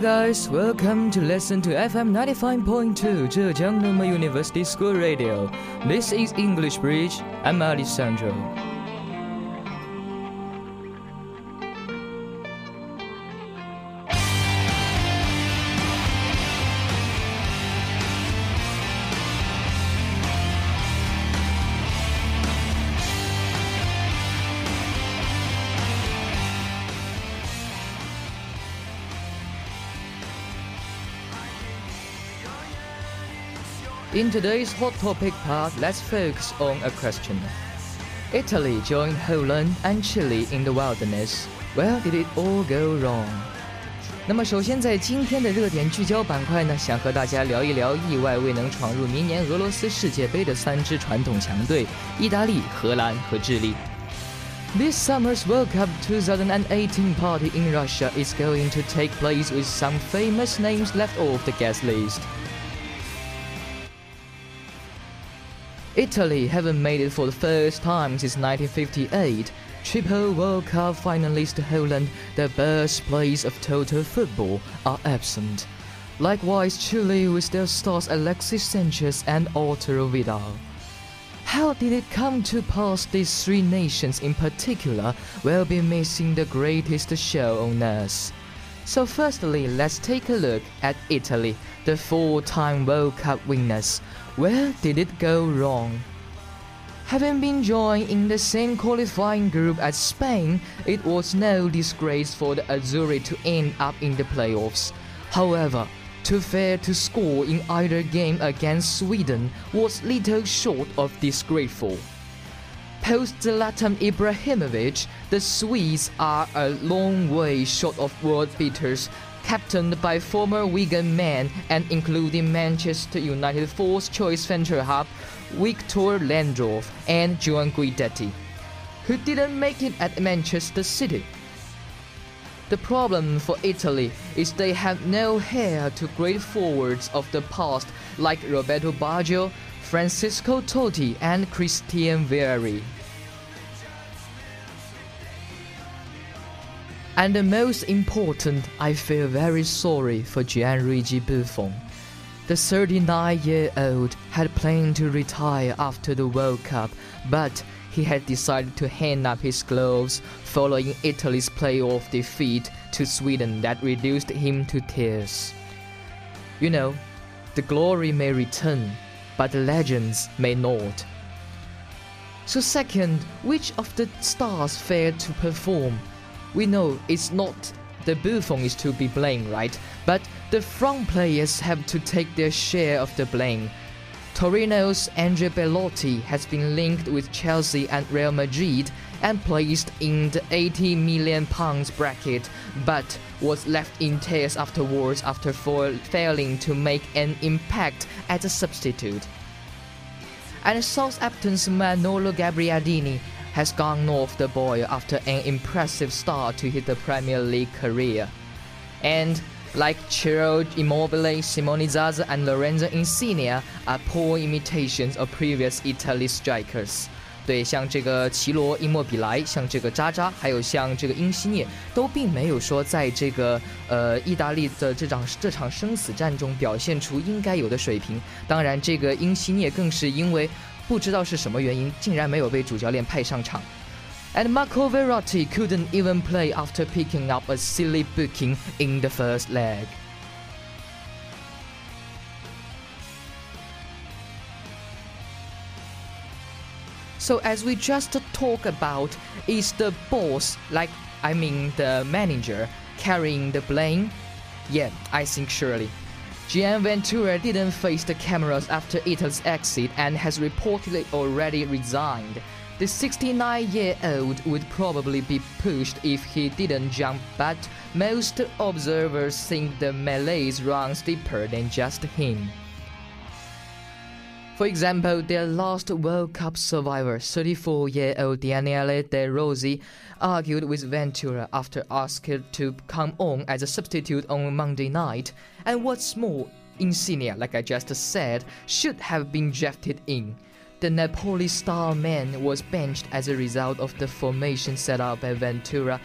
Guys, welcome to listen to FM 95.2 Zhejiang Normal University School Radio. This is English Bridge. I'm Alessandro. In today's hot topic part, let's focus on a question. Italy joined Holland and Chile in the wilderness. Where did it all go wrong? 那么，首先在今天的热点聚焦板块呢，想和大家聊一聊意外未能闯入明年俄罗斯世界杯的三支传统强队——意大利、荷兰和智利。This summer's World Cup 2018 party in Russia is going to take place with some famous names left off the guest list. Italy haven't made it for the first time since 1958. Triple World Cup finalist Holland, the birthplace of total football, are absent. Likewise, Chile with their stars Alexis Sanchez and Arturo Vidal. How did it come to pass these three nations in particular will be missing the greatest show on earth? So firstly, let's take a look at Italy, the four-time World Cup winners. Where did it go wrong? Having been joined in the same qualifying group as Spain, it was no disgrace for the Azzurri to end up in the playoffs. However, to fail to score in either game against Sweden was little short of disgraceful. Post Zlatan Ibrahimovic, the Swedes are a long way short of world beaters captained by former Wigan man and including Manchester United fourth choice centre half Victor Lindelof and John Guidetti, who didn't make it at Manchester City. The problem for Italy is they have no heir to great forwards of the past like Roberto Baggio, Francisco Totti, and Christian Vieri. And the most important, I feel very sorry for Gianluigi Buffon. The 39 year old had planned to retire after the World Cup, but he had decided to hang up his gloves following Italy's playoff defeat to Sweden that reduced him to tears. You know, the glory may return, but the legends may not. So, second, which of the stars failed to perform? we know it's not the Buffon is to be blamed, right? But the front players have to take their share of the blame. Torino's Andrea Belotti has been linked with Chelsea and Real Madrid and placed in the 80 million pounds bracket, but was left in tears afterwards after failing to make an impact as a substitute. And Southampton's Manolo Gabbiadini has gone north the boil after an impressive start to his Premier League career. And like Ciro Immobile, Simone Zaza, and Lorenzo Insigne are poor imitations of previous Italy strikers. 对，像这个奇罗、伊莫比莱，像这个渣渣，还有像这个英西涅，都并没有说在这个呃意大利的这场这场生死战中表现出应该有的水平。当然，这个英西涅更是因为不知道是什么原因，竟然没有被主教练派上场。And Marco Verratti couldn't even play after picking up a silly booking in the first leg. So as we just talk about, is the boss, like I mean the manager, carrying the blame? Yeah, I think surely. Gian Ventura didn't face the cameras after Italy's exit and has reportedly already resigned. The 69 year old would probably be pushed if he didn't jump, but most observers think the malaise runs deeper than just him. For example, their last World Cup survivor, 34 year old Daniele De Rossi, argued with Ventura after asked to come on as a substitute on Monday night. And what's more, Insigne, like I just said, should have been drafted in. The Napoli star man was benched as a result of the formation set up by Ventura.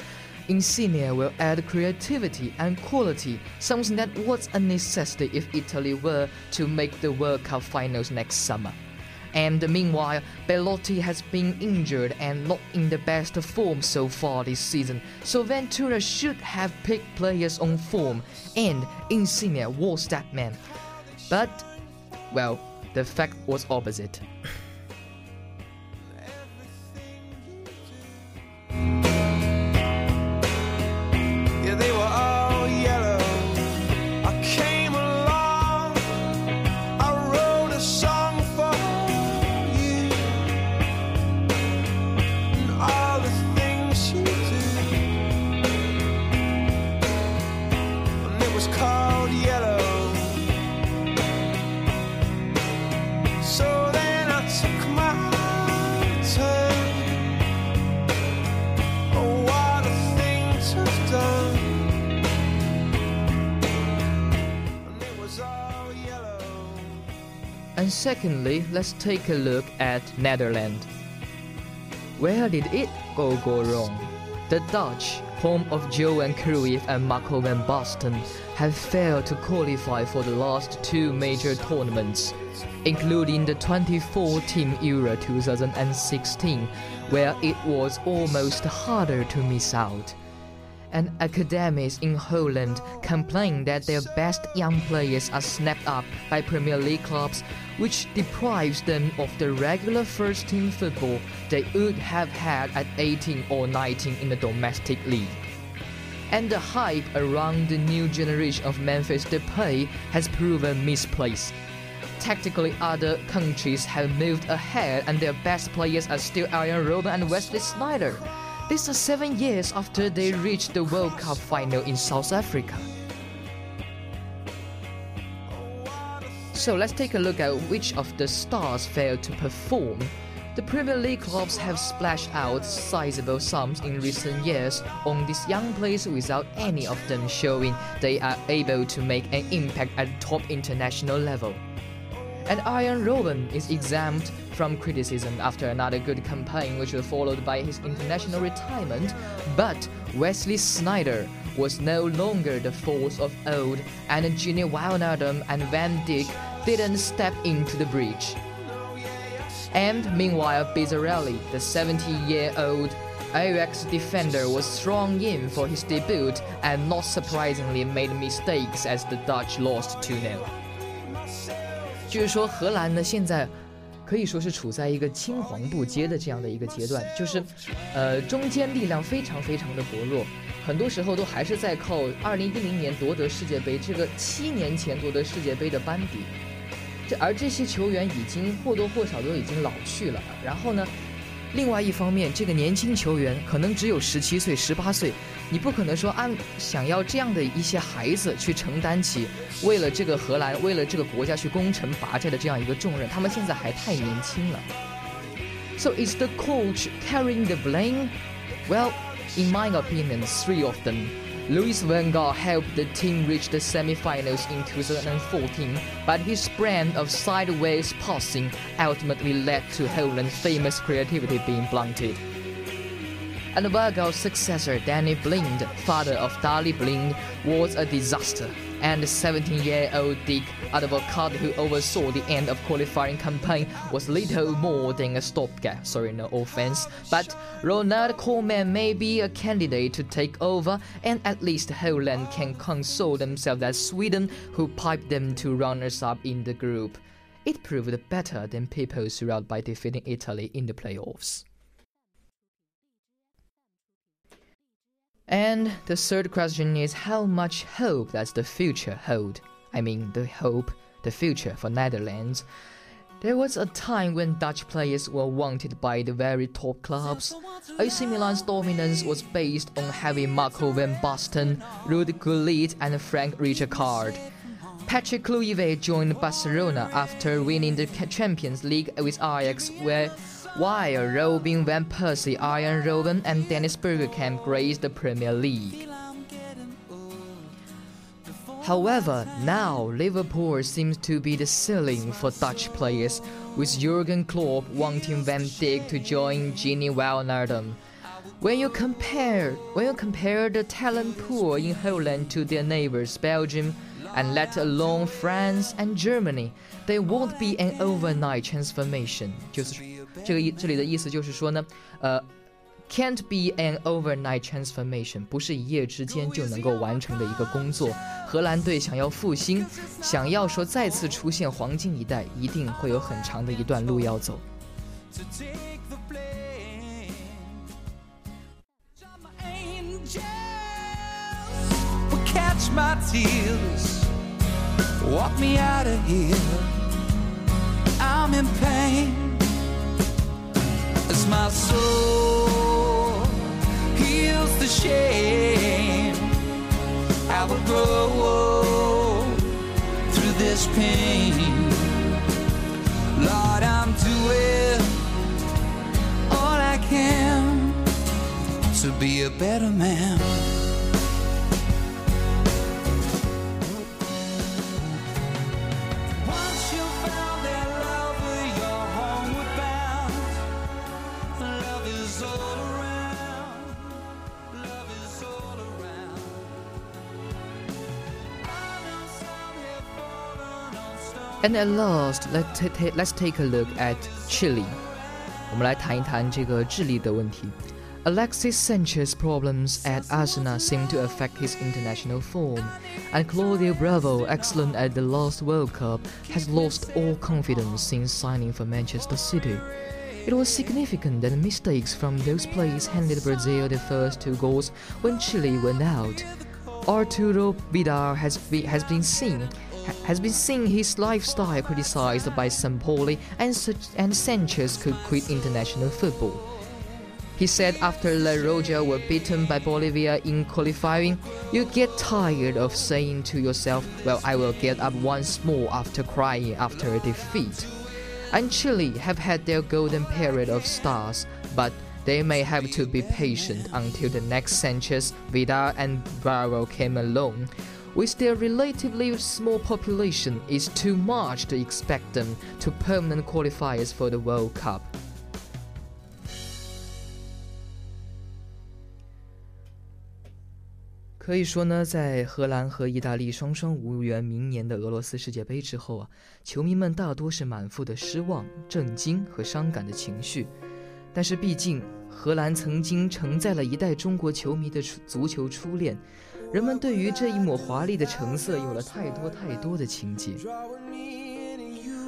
Insigne will add creativity and quality, something that was a necessity if Italy were to make the World Cup finals next summer. And meanwhile, Belotti has been injured and not in the best form so far this season, so Ventura should have picked players on form, and Insigne was that man. But, well, the fact was opposite. Secondly, let's take a look at Netherlands. Where did it go go wrong? The Dutch, home of Johan Cruyff and Marco van Basten, have failed to qualify for the last two major tournaments, including the 2014 Euro 2016, where it was almost harder to miss out and academies in Holland complain that their best young players are snapped up by Premier League clubs, which deprives them of the regular first team football they would have had at 18 or 19 in the domestic league. And the hype around the new generation of Memphis Depay has proven misplaced. Tactically, other countries have moved ahead, and their best players are still Arjen Robben and Wesley Sneijder. This is seven years after they reached the World Cup final in South Africa. So let's take a look at which of the stars failed to perform. The Premier League clubs have splashed out sizable sums in recent years on these young players without any of them showing they are able to make an impact at top international level. And Arjen Robben is exempt from criticism after another good campaign which was followed by his international retirement, but Wesley Sneijder was no longer the force of old and Gini Wijnaldum and Van Dijk didn't step into the breach. And meanwhile, Bizzarri, the 70-year-old Ajax defender was thrown in for his debut and not surprisingly made mistakes as the Dutch lost 2-0. 就是说，荷兰呢现在可以说是处在一个青黄不接的这样的一个阶段，就是，呃，中间力量非常非常的薄弱，很多时候都还是在靠2010年夺得世界杯这个七年前夺得世界杯的班底，这而这些球员已经或多或少都已经老去了，然后呢？另外一方面，这个年轻球员可能只有十七岁、十八岁，你不可能说按想要这样的一些孩子去承担起为了这个荷兰、为了这个国家去攻城拔寨的这样一个重任。他们现在还太年轻了。So is the coach carrying the blame? Well, in my opinion, three of them. Louis van Gaal helped the team reach the semi-finals in 2014, but his brand of sideways passing ultimately led to Holland's famous creativity being blunted. And Van Gaal's successor, Danny Blind, father of Daley Blind, was a disaster and 17-year-old Dick Advocaat, who oversaw the end of qualifying campaign, was little more than a stopgap. Sorry, no offense, but Ronald Koeman may be a candidate to take over, and at least Holland can console themselves that Sweden, who piped them to runners-up in the group. It proved better than people throughout by defeating Italy in the playoffs. And the third question is how much hope does the future hold? I mean, the hope, the future for Netherlands. There was a time when Dutch players were wanted by the very top clubs. AC Milan's dominance was based on having Marco van Basten, Ruud Gullit, and Frank Rijkaard. Patrick Kluivert joined Barcelona after winning the Champions League with Ajax, where while Robin van Persie, Arjen Robben, and Dennis Bergkamp graced the Premier League. However, now Liverpool seems to be the ceiling for Dutch players, with Jurgen Klopp wanting Van Dijk to join Gini Wijnaldum. When you compare when you compare the talent pool in Holland to their neighbors Belgium and let alone France and Germany, they won't be an overnight transformation. 就是这个意这里的意思就是说呢，呃。Can't be an overnight transformation，不是一夜之间就能够完成的一个工作。荷兰队想要复兴，想要说再次出现黄金一代，一定会有很长的一段路要走。The shame. I will grow through this pain. Lord, I'm doing all I can to be a better man And at last, let's let's take a look at Chile. 我们来谈一谈这个智利的问题。Alexis Sanchez's problems at Arsenal seem to affect his international form, and Claudio Bravo, excellent at the last World Cup, has lost all confidence since signing for Manchester City. It was significant that mistakes from those players handed Brazil the first two goals when Chile went out. Arturo Vidal has, be, has been seen has been seeing his lifestyle criticized by Sampaoli and, and Sanchez could quit international football. He said after La Roja were beaten by Bolivia in qualifying, you get tired of saying to yourself, well, I will get up once more after crying after a defeat. And Chile have had their golden period of stars, but they may have to be patient until the next Sanchez, Vidal, and Bravo came along. With their relatively small population, it's too much to expect them to permanent qualifiers for the World Cup. 可以说呢，在荷兰和意大利双双无缘明年的俄罗斯世界杯之后啊，球迷们大多是满腹的失望、震惊和伤感的情绪。但是毕竟，荷兰曾经承载了一代中国球迷的足球初恋。人们对于这一抹华丽的橙色有了太多太多的情节，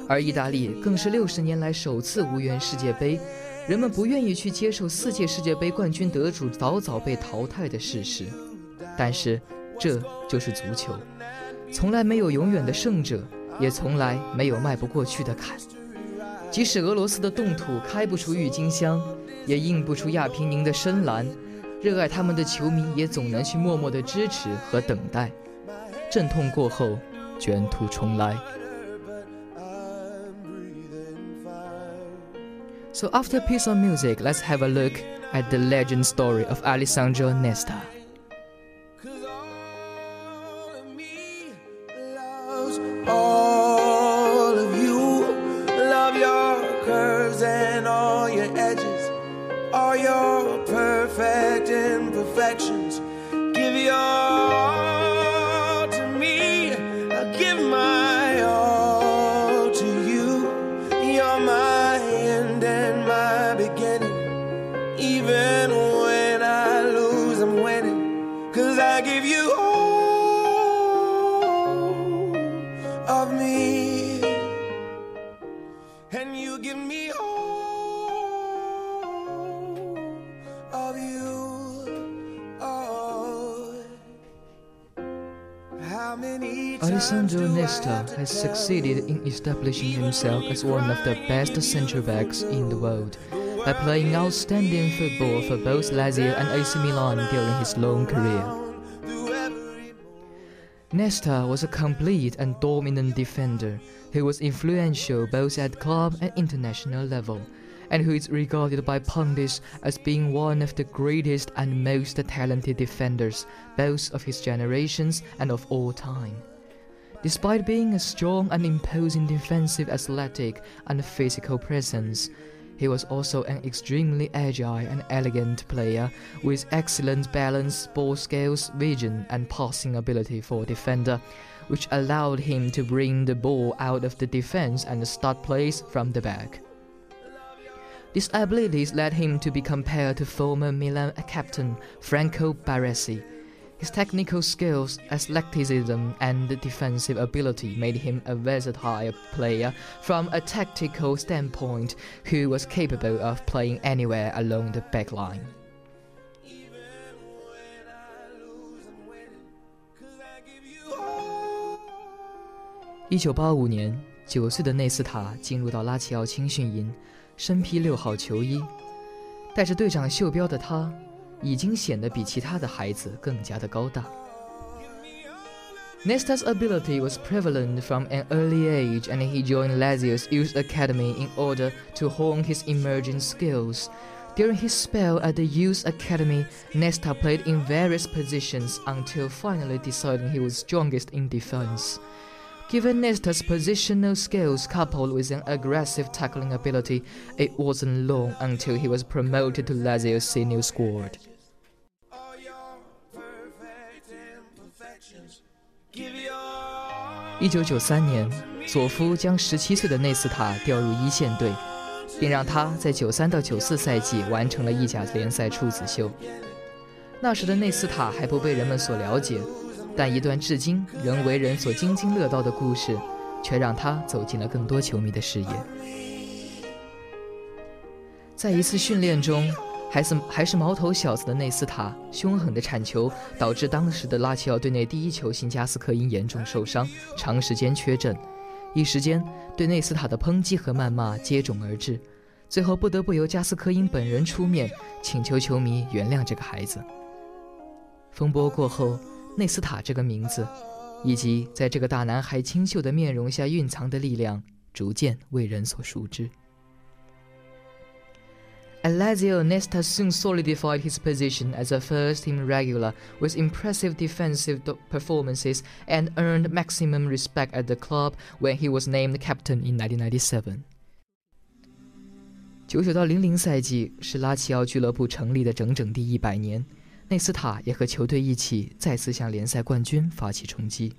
而意大利更是六十年来首次无缘世界杯，人们不愿意去接受四届世界杯冠军得主早早被淘汰的事实。但是，这就是足球，从来没有永远的胜者，也从来没有迈不过去的坎。即使俄罗斯的冻土开不出郁金香，也印不出亚平宁的深蓝。热爱他们的球迷也总能去默默的支持和等待。阵痛过后，卷土重来。So after piece of music, let's have a look at the legend story of Alessandro Nesta. Alessandro Nesta has succeeded in establishing himself as one of the best centre backs in the world. By playing outstanding football for both Lazio and AC Milan during his long career. Nesta was a complete and dominant defender who was influential both at club and international level and who is regarded by pundits as being one of the greatest and most talented defenders, both of his generations and of all time. Despite being a strong and imposing defensive athletic and physical presence, He was also an extremely agile and elegant player with excellent balance, ball skills, vision, and passing ability for a defender, which allowed him to bring the ball out of the defense and start plays from the back. These abilities led him to be compared to former Milan captain Franco Baresi his technical skills, athleticism, and defensive ability made him a versatile player from a tactical standpoint who was capable of playing anywhere along the backline. 一九八五年，九岁的内斯塔进入到拉齐奥青训营，身披六号球衣，带着队长袖标的他 已经显得比其他的孩子更加的高大。Nesta's ability was prevalent from an early age, and he joined Lazio's youth academy in order to hone his emerging skills. During his spell at the youth academy, Nesta played in various positions until finally deciding he was strongest in defense. Given Nesta's positional skills coupled with an aggressive tackling ability, it wasn't long until he was promoted to Lazio's senior squad. 一九九三年，佐夫将十七岁的内斯塔调入一线队，并让他在九三到九四赛季完成了意甲联赛处子秀。那时的内斯塔还不被人们所了解。但一段至今仍为人所津津乐道的故事，却让他走进了更多球迷的视野。在一次训练中，还是还是毛头小子的内斯塔凶狠的铲球，导致当时的拉齐奥队内第一球星加斯科因严重受伤，长时间缺阵。一时间，对内斯塔的抨击和谩骂接踵而至，最后不得不由加斯科因本人出面请求球迷原谅这个孩子。风波过后。内斯塔这个名字，以及在这个大男孩清秀的面容下蕴藏的力量，逐渐为人所熟知。Alessio Nesta soon solidified his position as a first-team regular with impressive defensive performances and earned maximum respect at the club when he was named captain in 1997. 九九到零零赛季是拉齐奥俱乐部成立的整整第一百年。内斯塔也和球队一起再次向联赛冠军发起冲击。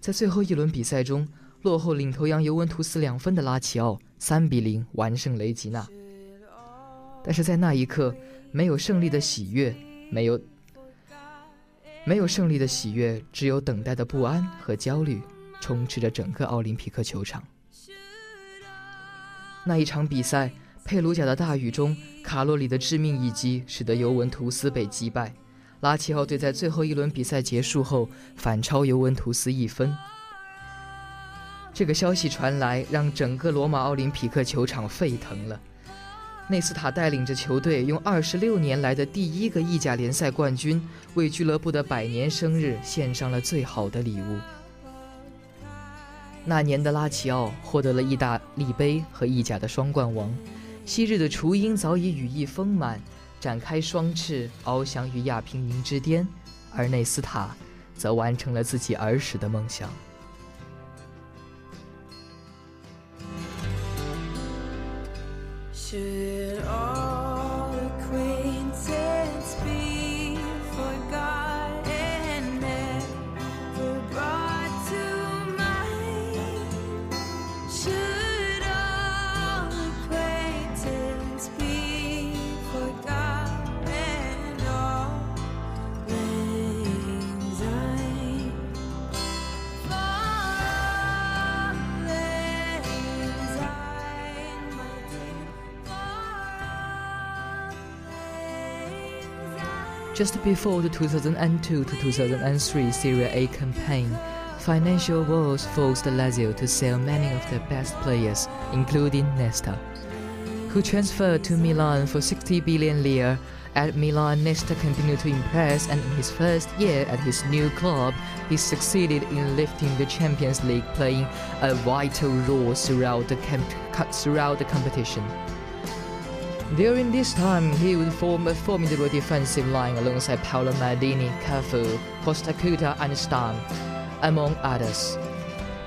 在最后一轮比赛中，落后领头羊尤文图斯两分的拉齐奥三比零完胜雷吉纳。 但是在那一刻，没有胜利的喜悦，没有没有胜利的喜悦，只有等待的不安和焦虑，充斥着整个奥林匹克球场。那一场比赛。佩鲁贾的大雨中，卡洛里的致命一击使得尤文图斯被击败。拉齐奥队在最后一轮比赛结束后反超尤文图斯一分。这个消息传来，让整个罗马奥林匹克球场沸腾了。内斯塔带领着球队，用二十六年来的第一个意甲联赛冠军，为俱乐部的百年生日献上了最好的礼物。那年的拉齐奥获得了意大利杯和意甲的双冠王。昔日的雏鹰早已羽翼丰满，展开双翅翱翔于亚平宁之巅，而内斯塔则完成了自己儿时的梦想。Just before the 2002 to 2003 Serie A campaign, financial woes forced Lazio to sell many of their best players, including Nesta, who transferred to Milan for 60 billion lire. At Milan, Nesta continued to impress, and in his first year at his new club, he succeeded in lifting the Champions League, playing a vital role throughout the, throughout the competition. During this time, he would form a formidable defensive line alongside Paolo Maldini, Cafu, Costacurta and Stam, among others.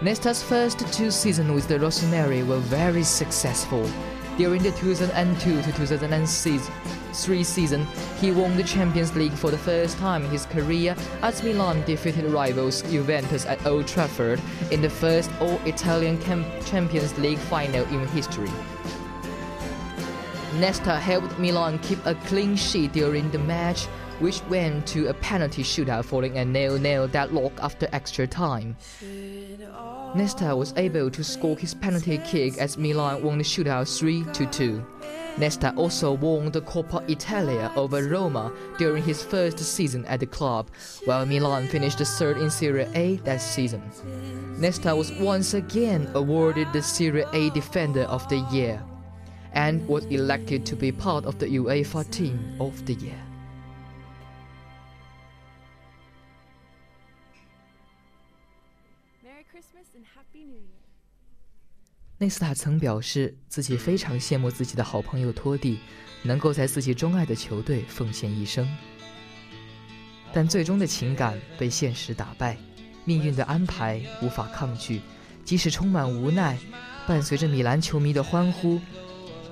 Nesta's first two seasons with the Rossoneri were very successful. During the 2002 to 2003 season, he won the Champions League for the first time in his career as Milan defeated rivals Juventus at Old Trafford in the first All-Italian Champions League final in history. Nesta helped Milan keep a clean sheet during the match, which went to a penalty shootout following a nil-nil deadlock after extra time. Nesta was able to score his penalty kick as Milan won the shootout 3-2. Nesta also won the Coppa Italia over Roma during his first season at the club, while Milan finished third in Serie A that season. Nesta was once again awarded the Serie A Defender of the Year and was elected to be part of the UEFA Team of the Year. 内斯塔曾表示，自己非常羡慕自己的好朋友托蒂能够在自己钟爱的球队奉献一生，但最终的情感被现实打败，命运的安排无法抗拒，即使充满无奈，伴随着米兰球迷的欢呼。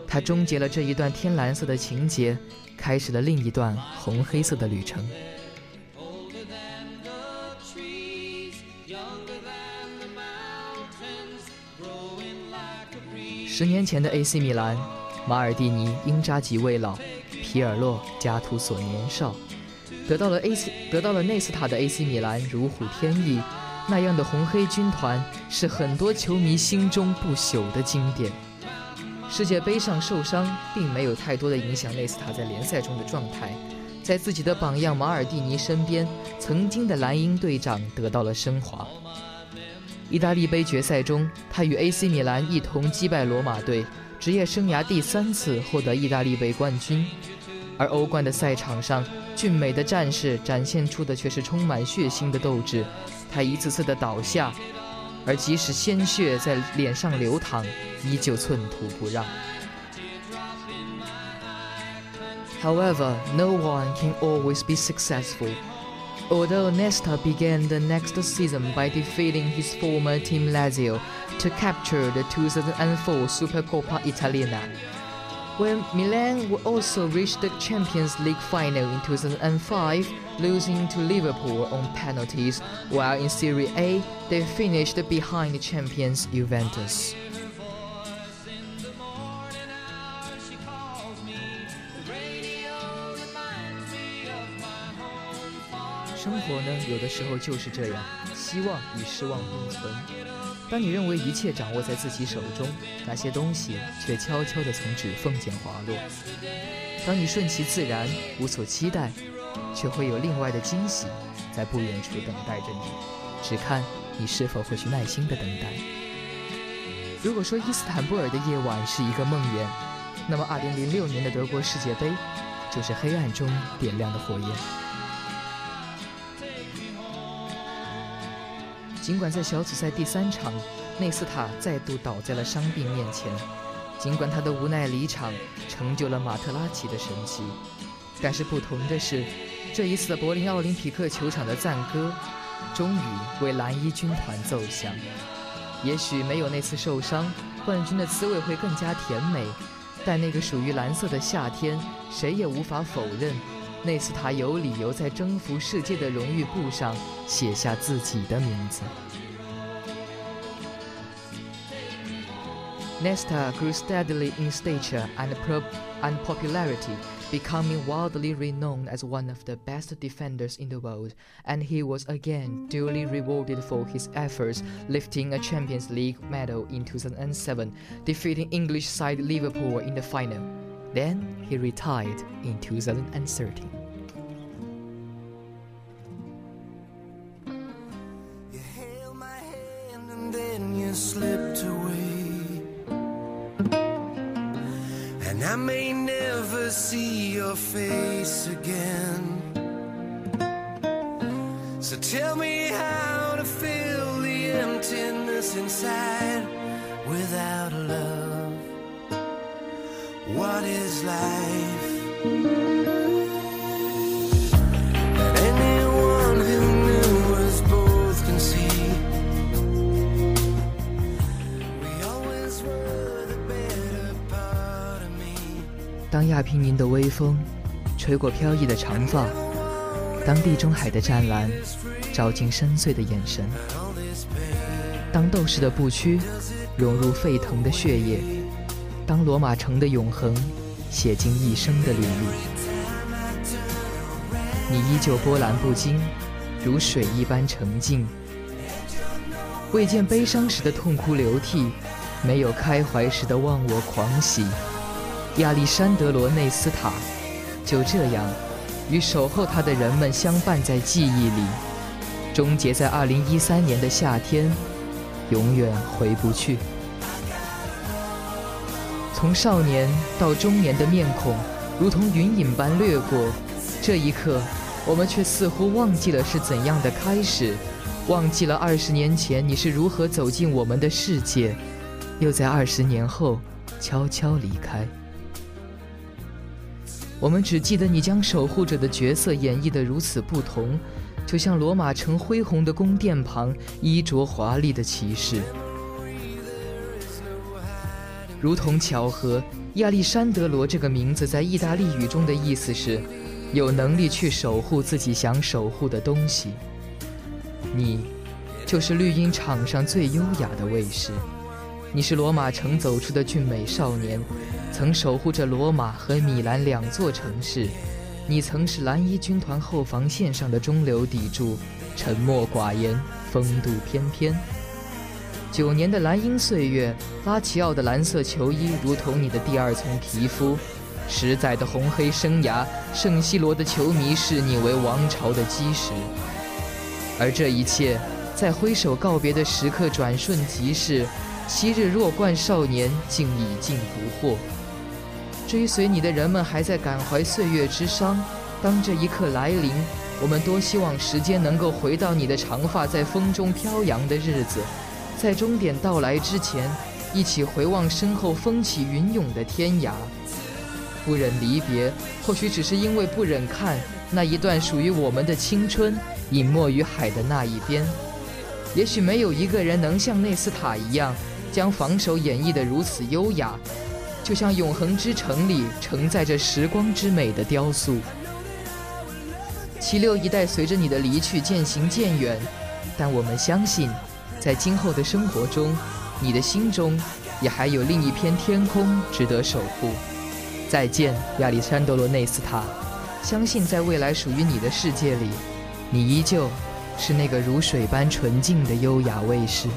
他终结了这一段天蓝色的情节，开始了另一段红黑色的旅程。十年前的 AC 米兰，马尔蒂尼英扎吉未老，皮尔洛加图索年少，得到了 AC 得到了内斯塔的 AC 米兰如虎添翼，那样的红黑军团是很多球迷心中不朽的经典。世界杯上受伤，并没有太多的影响内斯塔在联赛中的状态。在自己的榜样马尔蒂尼身边，曾经的蓝鹰队长得到了升华。意大利杯决赛中，他与 AC 米兰一同击败罗马队，职业生涯第三次获得意大利杯冠军。而欧冠的赛场上，俊美的战士展现出的却是充满血腥的斗志。他一次次的倒下。而即使鲜血在脸上流淌，依旧寸土不让。However, no one can always be successful. Although Nesta began the next season by defeating his former team Lazio to capture the 2004 Supercoppa Italiana, when Milan would also reach the Champions League final in 2005, losing to Liverpool on penalties, while in Serie A they finished behind champions Juventus. 生活呢，有的时候就是这样，希望与失望并存。 当你认为一切掌握在自己手中，那些东西却悄悄地从指缝间滑落。当你顺其自然，无所期待，却会有另外的惊喜在不远处等待着你，只看你是否会去耐心地等待。如果说伊斯坦布尔的夜晚是一个梦魇，那么2006年的德国世界杯就是黑暗中点亮的火焰。尽管在小组赛第三场，内斯塔再度倒在了伤病面前，尽管他的无奈离场成就了马特拉齐的神奇，但是不同的是，这一次的柏林奥林匹克球场的赞歌，终于为蓝衣军团奏响。也许没有那次受伤，冠军的滋味会更加甜美，但那个属于蓝色的夏天，谁也无法否认。内斯塔有理由在征服世界的荣誉簿上写下自己的名字。Nesta grew steadily in stature and, and popularity, becoming widely renowned as one of the best defenders in the world, and he was again duly rewarded for his efforts, lifting a Champions League medal in 2007, defeating English side Liverpool in the final. Then he retired in 2013. You held my hand and then you slipped away. And I may never see your face again. So tell me how to fill the emptiness inside without love. What is life? 当亚平宁的微风吹过飘逸的长发，当地中海的湛蓝照进深邃的眼神，当斗士的步躯涌入沸腾的血液，当罗马城的永恒写进一生的履历，你依旧波澜不惊，如水一般澄净，未见悲伤时的痛哭流涕，没有开怀时的忘我狂喜。亚历山德罗内斯塔就这样与守候他的人们相伴在记忆里，终结在2013年的夏天，永远回不去。从少年到中年的面孔，如同云影般掠过。这一刻，我们却似乎忘记了是怎样的开始，忘记了二十年前你是如何走进我们的世界，又在二十年后悄悄离开。我们只记得你将守护者的角色演绎得如此不同，就像罗马城恢宏的宫殿旁衣着华丽的骑士。如同巧合，亚历山德罗这个名字在意大利语中的意思是，有能力去守护自己想守护的东西。你，就是绿茵场上最优雅的卫士。你是罗马城走出的俊美少年，曾守护着罗马和米兰两座城市。你曾是蓝衣军团后防线上的中流砥柱，沉默寡言，风度翩翩。九年的蓝鹰岁月，拉齐奥的蓝色球衣如同你的第二层皮肤。十载的红黑生涯，圣西罗的球迷视你为王朝的基石。而这一切，在挥手告别的时刻，转瞬即逝。昔日弱冠少年，竟已尽不惑。追随你的人们还在感怀岁月之伤。当这一刻来临，我们多希望时间能够回到你的长发在风中飘扬的日子，在终点到来之前，一起回望身后风起云涌的天涯。不忍离别，或许只是因为不忍看那一段属于我们的青春隐没于海的那一边。也许没有一个人能像内斯塔一样。将防守演绎得如此优雅，就像永恒之城里承载着时光之美的雕塑。七六一代随着你的离去渐行渐远，但我们相信，在今后的生活中，你的心中也还有另一片天空值得守护。再见，亚历山德罗内斯塔。相信在未来属于你的世界里，你依旧是那个如水般纯净的优雅卫士。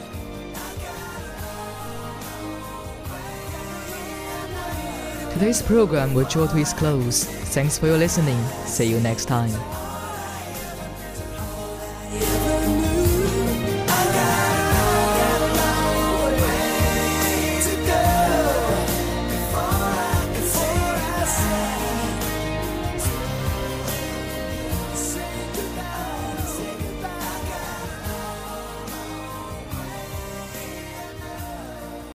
Today's program will draw to its close. Thanks for your listening. See you next time.